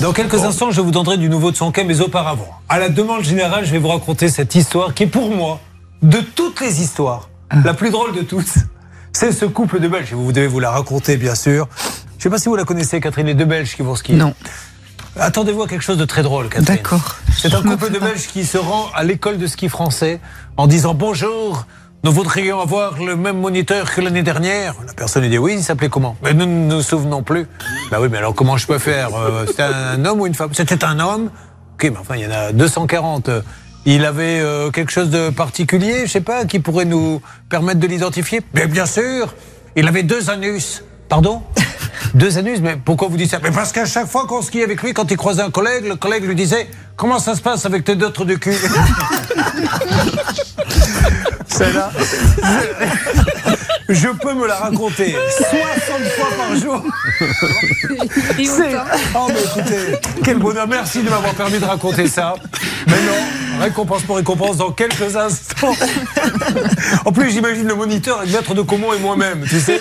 Dans quelques instants, je vous donnerai du nouveau de son cas, mais auparavant, à la demande générale, je vais vous raconter cette histoire qui est pour moi, de toutes les histoires, Ah. la plus drôle de toutes. C'est ce couple de Belges. Vous devez vous la raconter, bien sûr. Je ne sais pas si vous la connaissez, Catherine, les deux Belges qui vont skier. Non. Attendez-vous à quelque chose de très drôle, Catherine. D'accord. C'est un couple de Belges qui se rend à l'école de ski français en disant bonjour. Nous voudrions avoir le même moniteur que l'année dernière. La personne lui dit oui, il s'appelait comment? Mais nous ne nous souvenons plus. Bah oui, mais alors comment je peux faire? Euh, C'était un homme ou une femme? C'était un homme. Ok, mais enfin, il y en a 240. Il avait euh, quelque chose de particulier, je sais pas, qui pourrait nous permettre de l'identifier? Mais bien sûr, il avait deux anus. Pardon? Deux anus Mais pourquoi vous dites ça? Mais parce qu'à chaque fois qu'on skie avec lui, quand il croisait un collègue, le collègue lui disait Comment ça se passe avec tes deux trous de cul? Celle-là, je, peux me la raconter 60 fois par jour. C'est- Oh, mais écoutez, quel bonheur. Merci de m'avoir permis de raconter ça. Maintenant, récompense pour récompense dans quelques instants. En plus, j'imagine le moniteur avec maître de Comont et moi-même, tu sais.